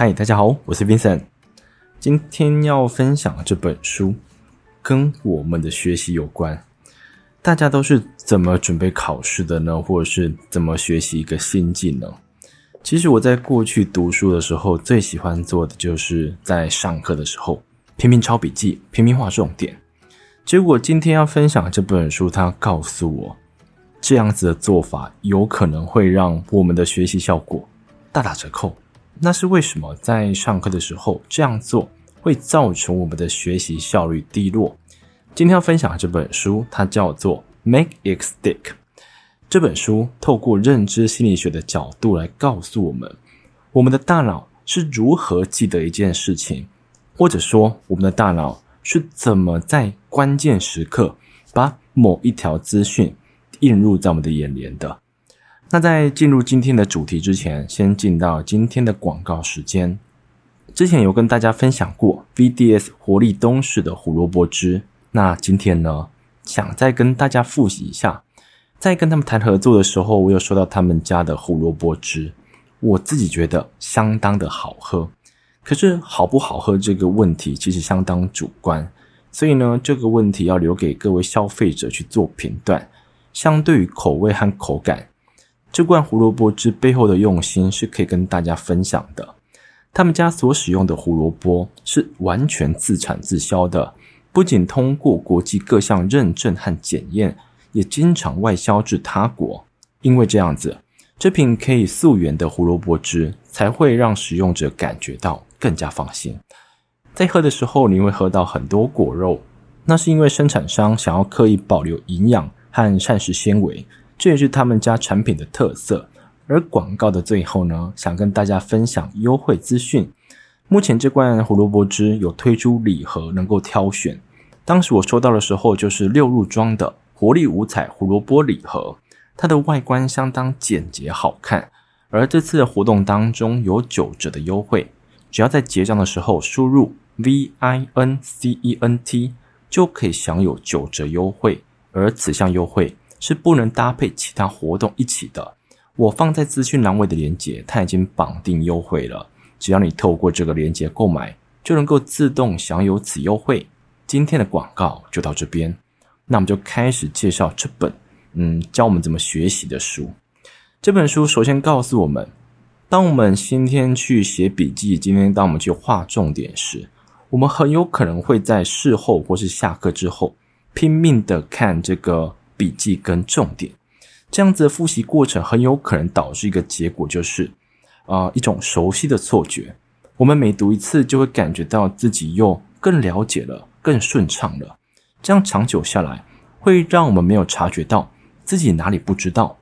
嗨，大家好，我是 Vincent。今天要分享的这本书跟我们的学习有关。大家都是怎么准备考试的呢？或者是怎么学习一个新技能？其实我在过去读书的时候，最喜欢做的就是在上课的时候拼命抄笔记，拼命画重点。结果今天要分享这本书，它告诉我，这样子的做法有可能会让我们的学习效果大打折扣。那是为什么？在上课的时候这样做会造成我们的学习效率低落？今天要分享的这本书，它叫做《Make It Stick》。这本书透过认知心理学的角度来告诉我们，我们的大脑是如何记得一件事情，或者说我们的大脑是怎么在关键时刻把某一条资讯映入在我们的眼帘的。那在进入今天的主题之前，先进到今天的广告时间。之前有跟大家分享过 VDS 活力东势的胡萝卜汁，那今天呢，想再跟大家复习一下。在跟他们谈合作的时候，我有说到他们家的胡萝卜汁，我自己觉得相当的好喝。可是好不好喝这个问题其实相当主观，所以呢，这个问题要留给各位消费者去做评断。相对于口味和口感。这罐胡萝卜汁背后的用心是可以跟大家分享的。他们家所使用的胡萝卜是完全自产自销的，不仅通过国际各项认证和检验，也经常外销至他国。因为这样子，这瓶可以溯源的胡萝卜汁才会让使用者感觉到更加放心。在喝的时候，你会喝到很多果肉，那是因为生产商想要刻意保留营养和膳食纤维。这也是他们家产品的特色。而广告的最后呢，想跟大家分享优惠资讯。目前这罐胡萝卜汁有推出礼盒，能够挑选。当时我收到的时候，就是六入装的活力五彩胡萝卜礼盒，它的外观相当简洁好看。而这次的活动当中有九折的优惠，只要在结账的时候输入 V I N C E N T，就可以享有九折优惠。而此项优惠，是不能搭配其他活动一起的。我放在资讯栏位的链接，它已经绑定优惠了。只要你透过这个链接购买，就能够自动享有此优惠。今天的广告就到这边，那我们就开始介绍这本嗯教我们怎么学习的书。这本书首先告诉我们，当我们今天去写笔记，今天当我们去画重点时，我们很有可能会在事后或是下课之后拼命的看这个。笔记跟重点，这样子的复习过程很有可能导致一个结果，就是啊、呃、一种熟悉的错觉。我们每读一次，就会感觉到自己又更了解了，更顺畅了。这样长久下来，会让我们没有察觉到自己哪里不知道。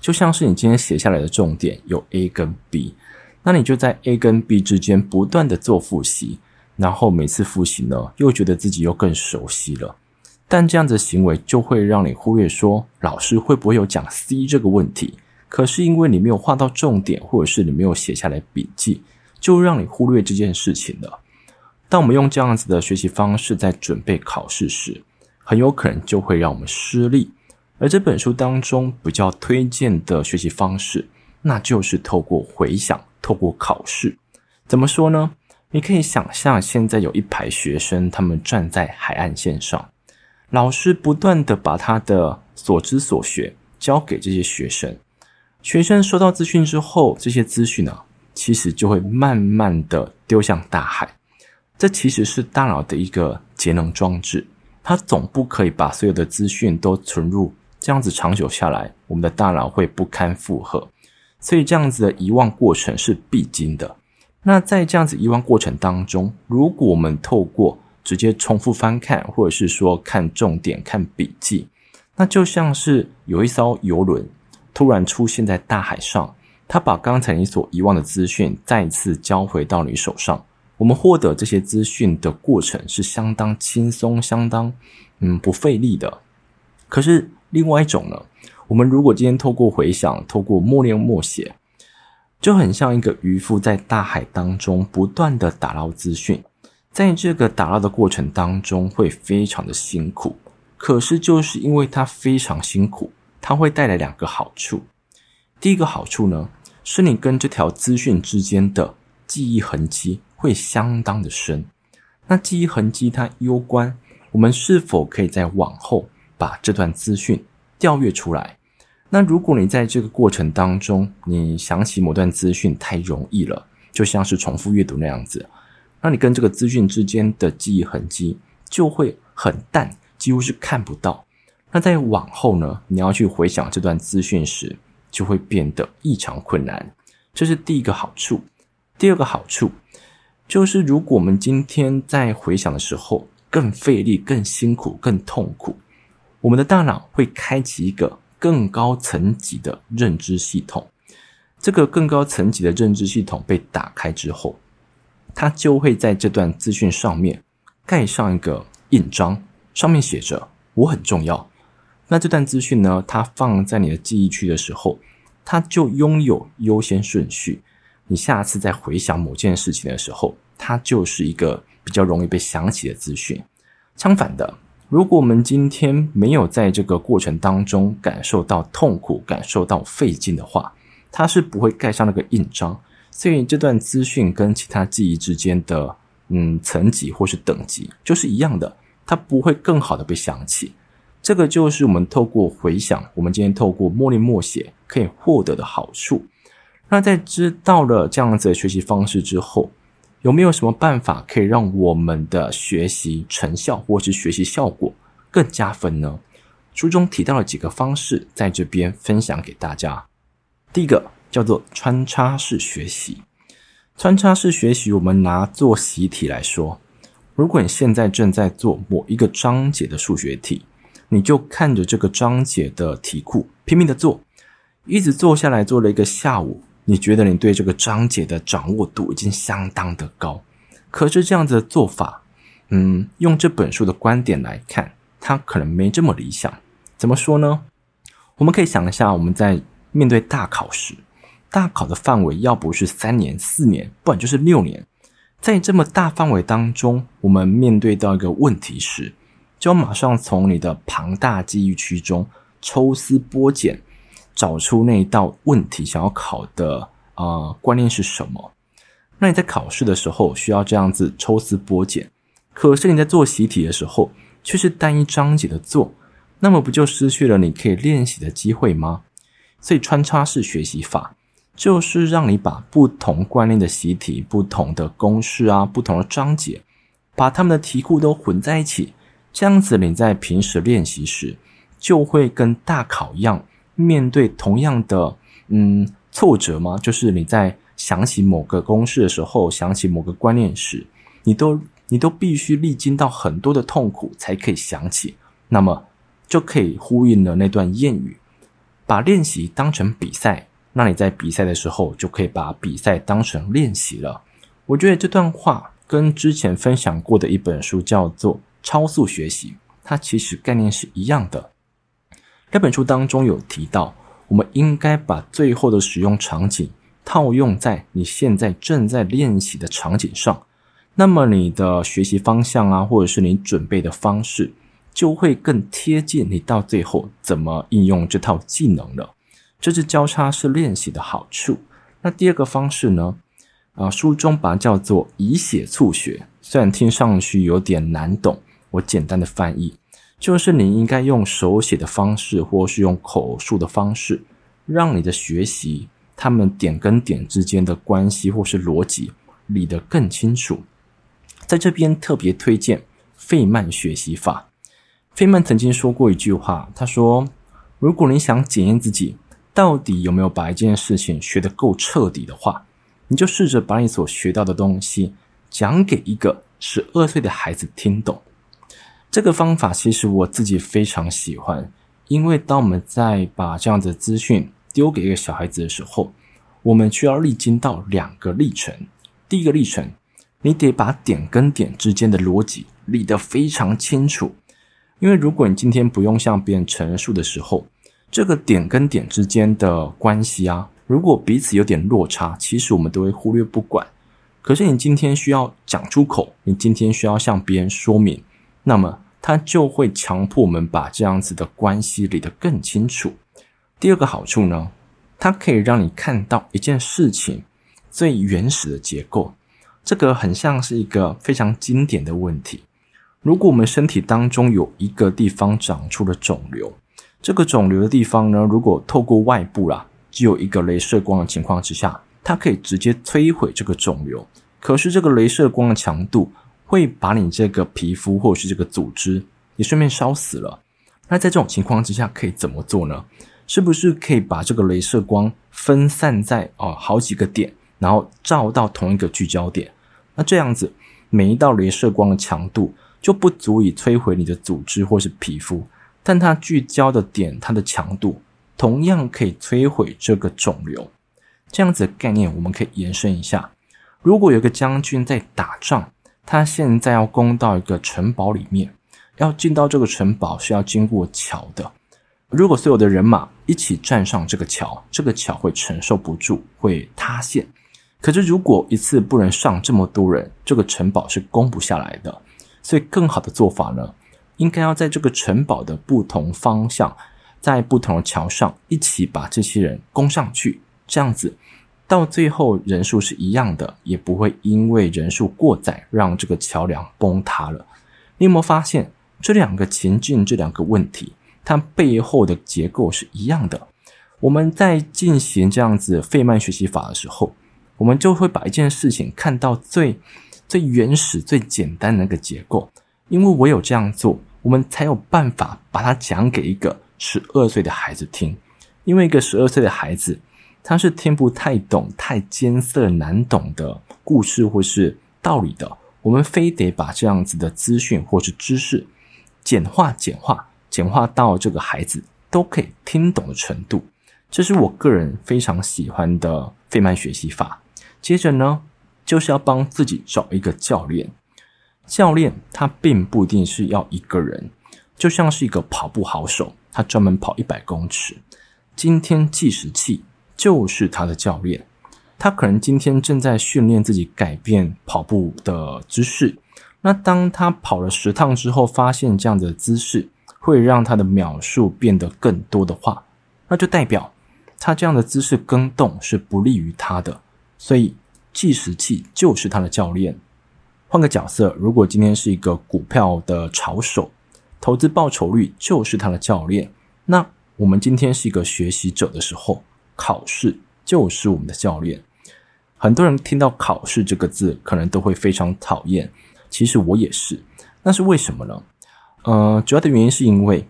就像是你今天写下来的重点有 A 跟 B，那你就在 A 跟 B 之间不断的做复习，然后每次复习呢，又觉得自己又更熟悉了。但这样子的行为就会让你忽略说，老师会不会有讲 C 这个问题？可是因为你没有画到重点，或者是你没有写下来笔记，就让你忽略这件事情了。当我们用这样子的学习方式在准备考试时，很有可能就会让我们失利。而这本书当中比较推荐的学习方式，那就是透过回想，透过考试。怎么说呢？你可以想象现在有一排学生，他们站在海岸线上。老师不断地把他的所知所学教给这些学生，学生收到资讯之后，这些资讯呢，其实就会慢慢地丢向大海。这其实是大脑的一个节能装置，它总不可以把所有的资讯都存入，这样子长久下来，我们的大脑会不堪负荷。所以这样子的遗忘过程是必经的。那在这样子遗忘过程当中，如果我们透过直接重复翻看，或者是说看重点、看笔记，那就像是有一艘游轮突然出现在大海上，它把刚才你所遗忘的资讯再次交回到你手上。我们获得这些资讯的过程是相当轻松、相当嗯不费力的。可是另外一种呢，我们如果今天透过回想、透过默念默写，就很像一个渔夫在大海当中不断的打捞资讯。在这个打捞的过程当中，会非常的辛苦。可是，就是因为它非常辛苦，它会带来两个好处。第一个好处呢，是你跟这条资讯之间的记忆痕迹会相当的深。那记忆痕迹它攸关我们是否可以在往后把这段资讯调阅出来。那如果你在这个过程当中，你想起某段资讯太容易了，就像是重复阅读那样子，那你跟这个资讯之间的记忆痕迹就会很淡，几乎是看不到。那在往后呢，你要去回想这段资讯时，就会变得异常困难。这是第一个好处。第二个好处就是，如果我们今天在回想的时候更费力、更辛苦、更痛苦，我们的大脑会开启一个。更高层级的认知系统，这个更高层级的认知系统被打开之后，它就会在这段资讯上面盖上一个印章，上面写着“我很重要”。那这段资讯呢，它放在你的记忆区的时候，它就拥有优先顺序。你下次再回想某件事情的时候，它就是一个比较容易被想起的资讯。相反的。如果我们今天没有在这个过程当中感受到痛苦、感受到费劲的话，它是不会盖上那个印章。所以这段资讯跟其他记忆之间的嗯层级或是等级就是一样的，它不会更好的被想起。这个就是我们透过回想，我们今天透过默念默写可以获得的好处。那在知道了这样子的学习方式之后，有没有什么办法可以让我们的学习成效或是学习效果更加分呢？书中提到了几个方式，在这边分享给大家。第一个叫做穿插式学习。穿插式学习，我们拿做习题来说，如果你现在正在做某一个章节的数学题，你就看着这个章节的题库拼命的做，一直做下来，做了一个下午。你觉得你对这个章节的掌握度已经相当的高，可是这样子的做法，嗯，用这本书的观点来看，它可能没这么理想。怎么说呢？我们可以想一下，我们在面对大考时，大考的范围要不是三年、四年，不然就是六年，在这么大范围当中，我们面对到一个问题时，就要马上从你的庞大记忆区中抽丝剥茧。找出那一道问题想要考的啊、呃、观念是什么？那你在考试的时候需要这样子抽丝剥茧，可是你在做习题的时候却是单一章节的做，那么不就失去了你可以练习的机会吗？所以穿插式学习法就是让你把不同观念的习题、不同的公式啊、不同的章节，把他们的题库都混在一起，这样子你在平时练习时就会跟大考一样。面对同样的嗯挫折吗？就是你在想起某个公式的时候，想起某个观念时，你都你都必须历经到很多的痛苦才可以想起。那么就可以呼应了那段谚语：把练习当成比赛，那你在比赛的时候就可以把比赛当成练习了。我觉得这段话跟之前分享过的一本书叫做《超速学习》，它其实概念是一样的。这本书当中有提到，我们应该把最后的使用场景套用在你现在正在练习的场景上，那么你的学习方向啊，或者是你准备的方式，就会更贴近你到最后怎么应用这套技能了。这是交叉式练习的好处。那第二个方式呢？啊，书中把它叫做以写促学，虽然听上去有点难懂，我简单的翻译。就是你应该用手写的方式，或是用口述的方式，让你的学习，他们点跟点之间的关系或是逻辑理得更清楚。在这边特别推荐费曼学习法。费曼曾经说过一句话，他说：“如果你想检验自己到底有没有把一件事情学得够彻底的话，你就试着把你所学到的东西讲给一个十二岁的孩子听懂。”这个方法其实我自己非常喜欢，因为当我们在把这样的资讯丢给一个小孩子的时候，我们需要历经到两个历程。第一个历程，你得把点跟点之间的逻辑理得非常清楚，因为如果你今天不用向别人陈述的时候，这个点跟点之间的关系啊，如果彼此有点落差，其实我们都会忽略不管。可是你今天需要讲出口，你今天需要向别人说明，那么。它就会强迫我们把这样子的关系理得更清楚。第二个好处呢，它可以让你看到一件事情最原始的结构。这个很像是一个非常经典的问题。如果我们身体当中有一个地方长出了肿瘤，这个肿瘤的地方呢，如果透过外部啦，只有一个镭射光的情况之下，它可以直接摧毁这个肿瘤。可是这个镭射光的强度会把你这个皮肤或者是这个组织也顺便烧死了。那在这种情况之下，可以怎么做呢？是不是可以把这个镭射光分散在哦好几个点，然后照到同一个聚焦点？那这样子，每一道镭射光的强度就不足以摧毁你的组织或是皮肤，但它聚焦的点，它的强度同样可以摧毁这个肿瘤。这样子的概念，我们可以延伸一下：如果有个将军在打仗，他现在要攻到一个城堡里面，要进到这个城堡是要经过桥的。如果所有的人马一起站上这个桥，这个桥会承受不住，会塌陷。可是，如果一次不能上这么多人，这个城堡是攻不下来的。所以，更好的做法呢，应该要在这个城堡的不同方向，在不同的桥上一起把这些人攻上去。这样子，到最后人数是一样的，也不会因为人数过载让这个桥梁崩塌了。你有没有发现，这两个情境，这两个问题，它背后的结构是一样的？我们在进行这样子费曼学习法的时候。我们就会把一件事情看到最最原始、最简单的那个结构，因为我有这样做，我们才有办法把它讲给一个十二岁的孩子听。因为一个十二岁的孩子，他是听不太懂、太艰涩难懂的故事或是道理的。我们非得把这样子的资讯或是知识简化、简化、简化到这个孩子都可以听懂的程度。这是我个人非常喜欢的费曼学习法。接着呢，就是要帮自己找一个教练。教练他并不一定是要一个人，就像是一个跑步好手，他专门跑一百公尺。今天计时器就是他的教练，他可能今天正在训练自己改变跑步的姿势。那当他跑了十趟之后，发现这样的姿势会让他的秒数变得更多的话，那就代表他这样的姿势更动是不利于他的。所以计时器就是他的教练。换个角色，如果今天是一个股票的炒手，投资报酬率就是他的教练。那我们今天是一个学习者的时候，考试就是我们的教练。很多人听到“考试”这个字，可能都会非常讨厌。其实我也是。那是为什么呢？呃，主要的原因是因为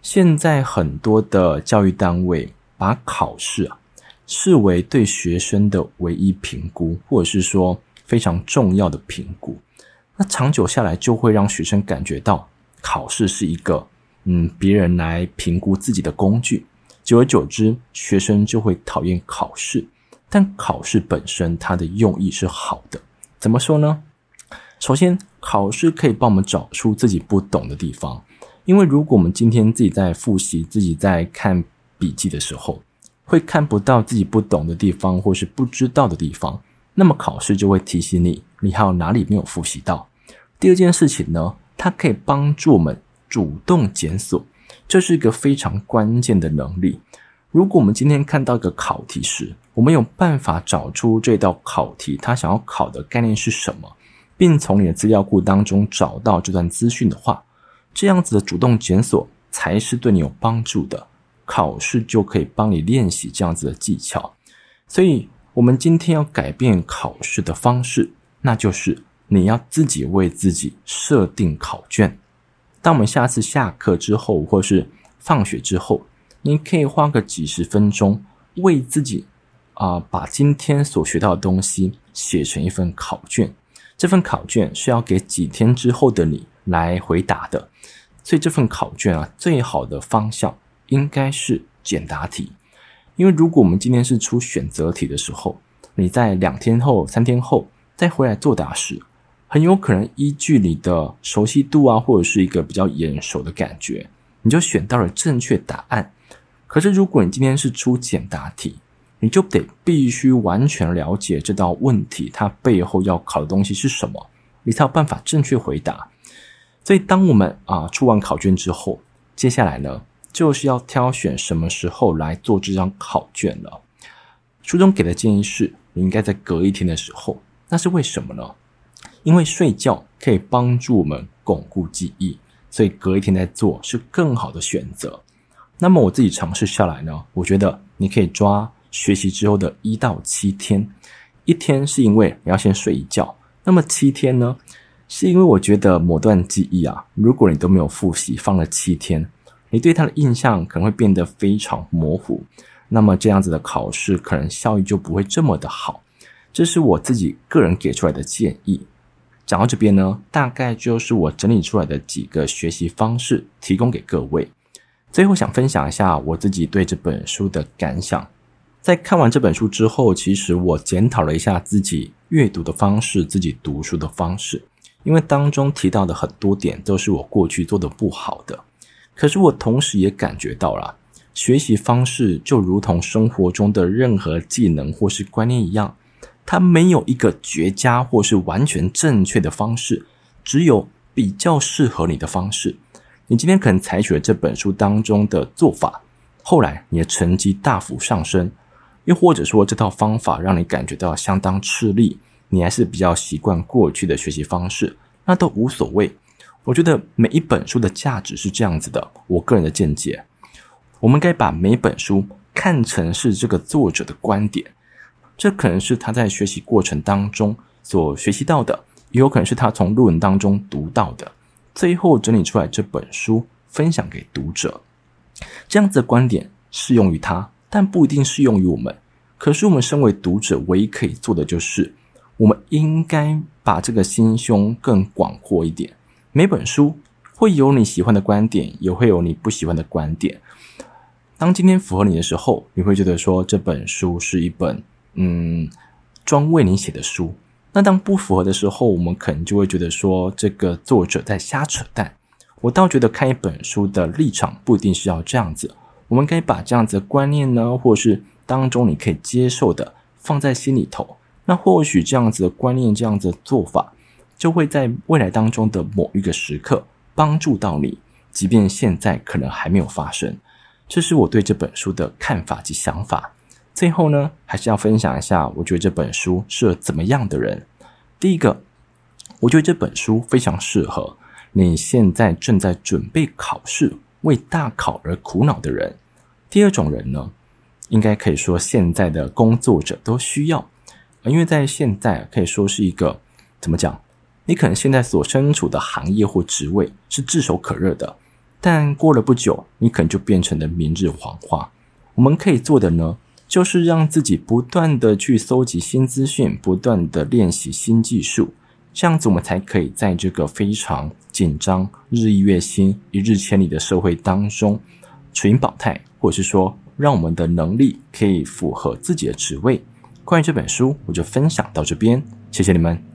现在很多的教育单位把考试啊。视为对学生的唯一评估，或者是说非常重要的评估，那长久下来就会让学生感觉到考试是一个嗯别人来评估自己的工具。久而久之，学生就会讨厌考试。但考试本身它的用意是好的，怎么说呢？首先，考试可以帮我们找出自己不懂的地方，因为如果我们今天自己在复习、自己在看笔记的时候，会看不到自己不懂的地方，或是不知道的地方，那么考试就会提醒你，你还有哪里没有复习到。第二件事情呢，它可以帮助我们主动检索，这是一个非常关键的能力。如果我们今天看到一个考题时，我们有办法找出这道考题它想要考的概念是什么，并从你的资料库当中找到这段资讯的话，这样子的主动检索才是对你有帮助的。考试就可以帮你练习这样子的技巧，所以我们今天要改变考试的方式，那就是你要自己为自己设定考卷。当我们下次下课之后，或是放学之后，你可以花个几十分钟，为自己啊、把今天所学到的东西写成一份考卷。这份考卷是要给几天之后的你来回答的，所以这份考卷啊，最好的方向。应该是简答题，因为如果我们今天是出选择题的时候，你在两天后、三天后再回来作答时，很有可能依据你的熟悉度啊，或者是一个比较眼熟的感觉，你就选到了正确答案。可是如果你今天是出简答题，你就得必须完全了解这道问题它背后要考的东西是什么，你才有办法正确回答。所以当我们啊出完考卷之后，接下来呢，就是要挑选什么时候来做这张考卷了。书中给的建议是，你应该在隔一天的时候。那是为什么呢？因为睡觉可以帮助我们巩固记忆，所以隔一天再做是更好的选择。那么我自己尝试下来呢，我觉得你可以抓学习之后的一到七天，一天是因为你要先睡一觉，那么七天呢，是因为我觉得某段记忆啊，如果你都没有复习，放了七天，你对他的印象可能会变得非常模糊，那么这样子的考试可能效益就不会这么的好。这是我自己个人给出来的建议。讲到这边呢，大概就是我整理出来的几个学习方式，提供给各位。最后想分享一下我自己对这本书的感想。在看完这本书之后，其实我检讨了一下自己阅读的方式，自己读书的方式。因为当中提到的很多点都是我过去做的不好的。可是我同时也感觉到了，学习方式就如同生活中的任何技能或是观念一样。它没有一个绝佳或是完全正确的方式，只有比较适合你的方式。你今天可能采取了这本书当中的做法，后来你的成绩大幅上升，又或者说这套方法让你感觉到相当吃力，你还是比较习惯过去的学习方式，那都无所谓。我觉得每一本书的价值是这样子的，我个人的见解，我们该把每本书看成是这个作者的观点。这可能是他在学习过程当中所学习到的，也有可能是他从论文当中读到的，最后整理出来这本书分享给读者。这样子的观点适用于他，但不一定适用于我们。可是我们身为读者，唯一可以做的就是，我们应该把这个心胸更广阔一点。每本书会有你喜欢的观点，也会有你不喜欢的观点。当今天符合你的时候，你会觉得说这本书是一本。嗯，专为你写的书，那当不符合的时候，我们可能就会觉得说这个作者在瞎扯淡。我倒觉得看一本书的立场不一定是要这样子，我们可以把这样子的观念呢，或是当中你可以接受的放在心里头。那或许这样子的观念，这样子的做法，就会在未来当中的某一个时刻帮助到你，即便现在可能还没有发生。这是我对这本书的看法及想法。最后呢，还是要分享一下，我觉得这本书适合怎么样的人。第一个，我觉得这本书非常适合你现在正在准备考试、为大考而苦恼的人。第二种人呢，应该可以说现在的工作者都需要，因为在现在可以说是一个怎么讲？你可能现在所身处的行业或职位是炙手可热的，但过了不久，你可能就变成了明日黄花。我们可以做的呢，就是让自己不断的去搜集新资讯，不断的练习新技术，这样子我们才可以在这个非常紧张、日益月新、一日千里的社会当中持盈保态，或者是说让我们的能力可以符合自己的职位。关于这本书，我就分享到这边，谢谢你们。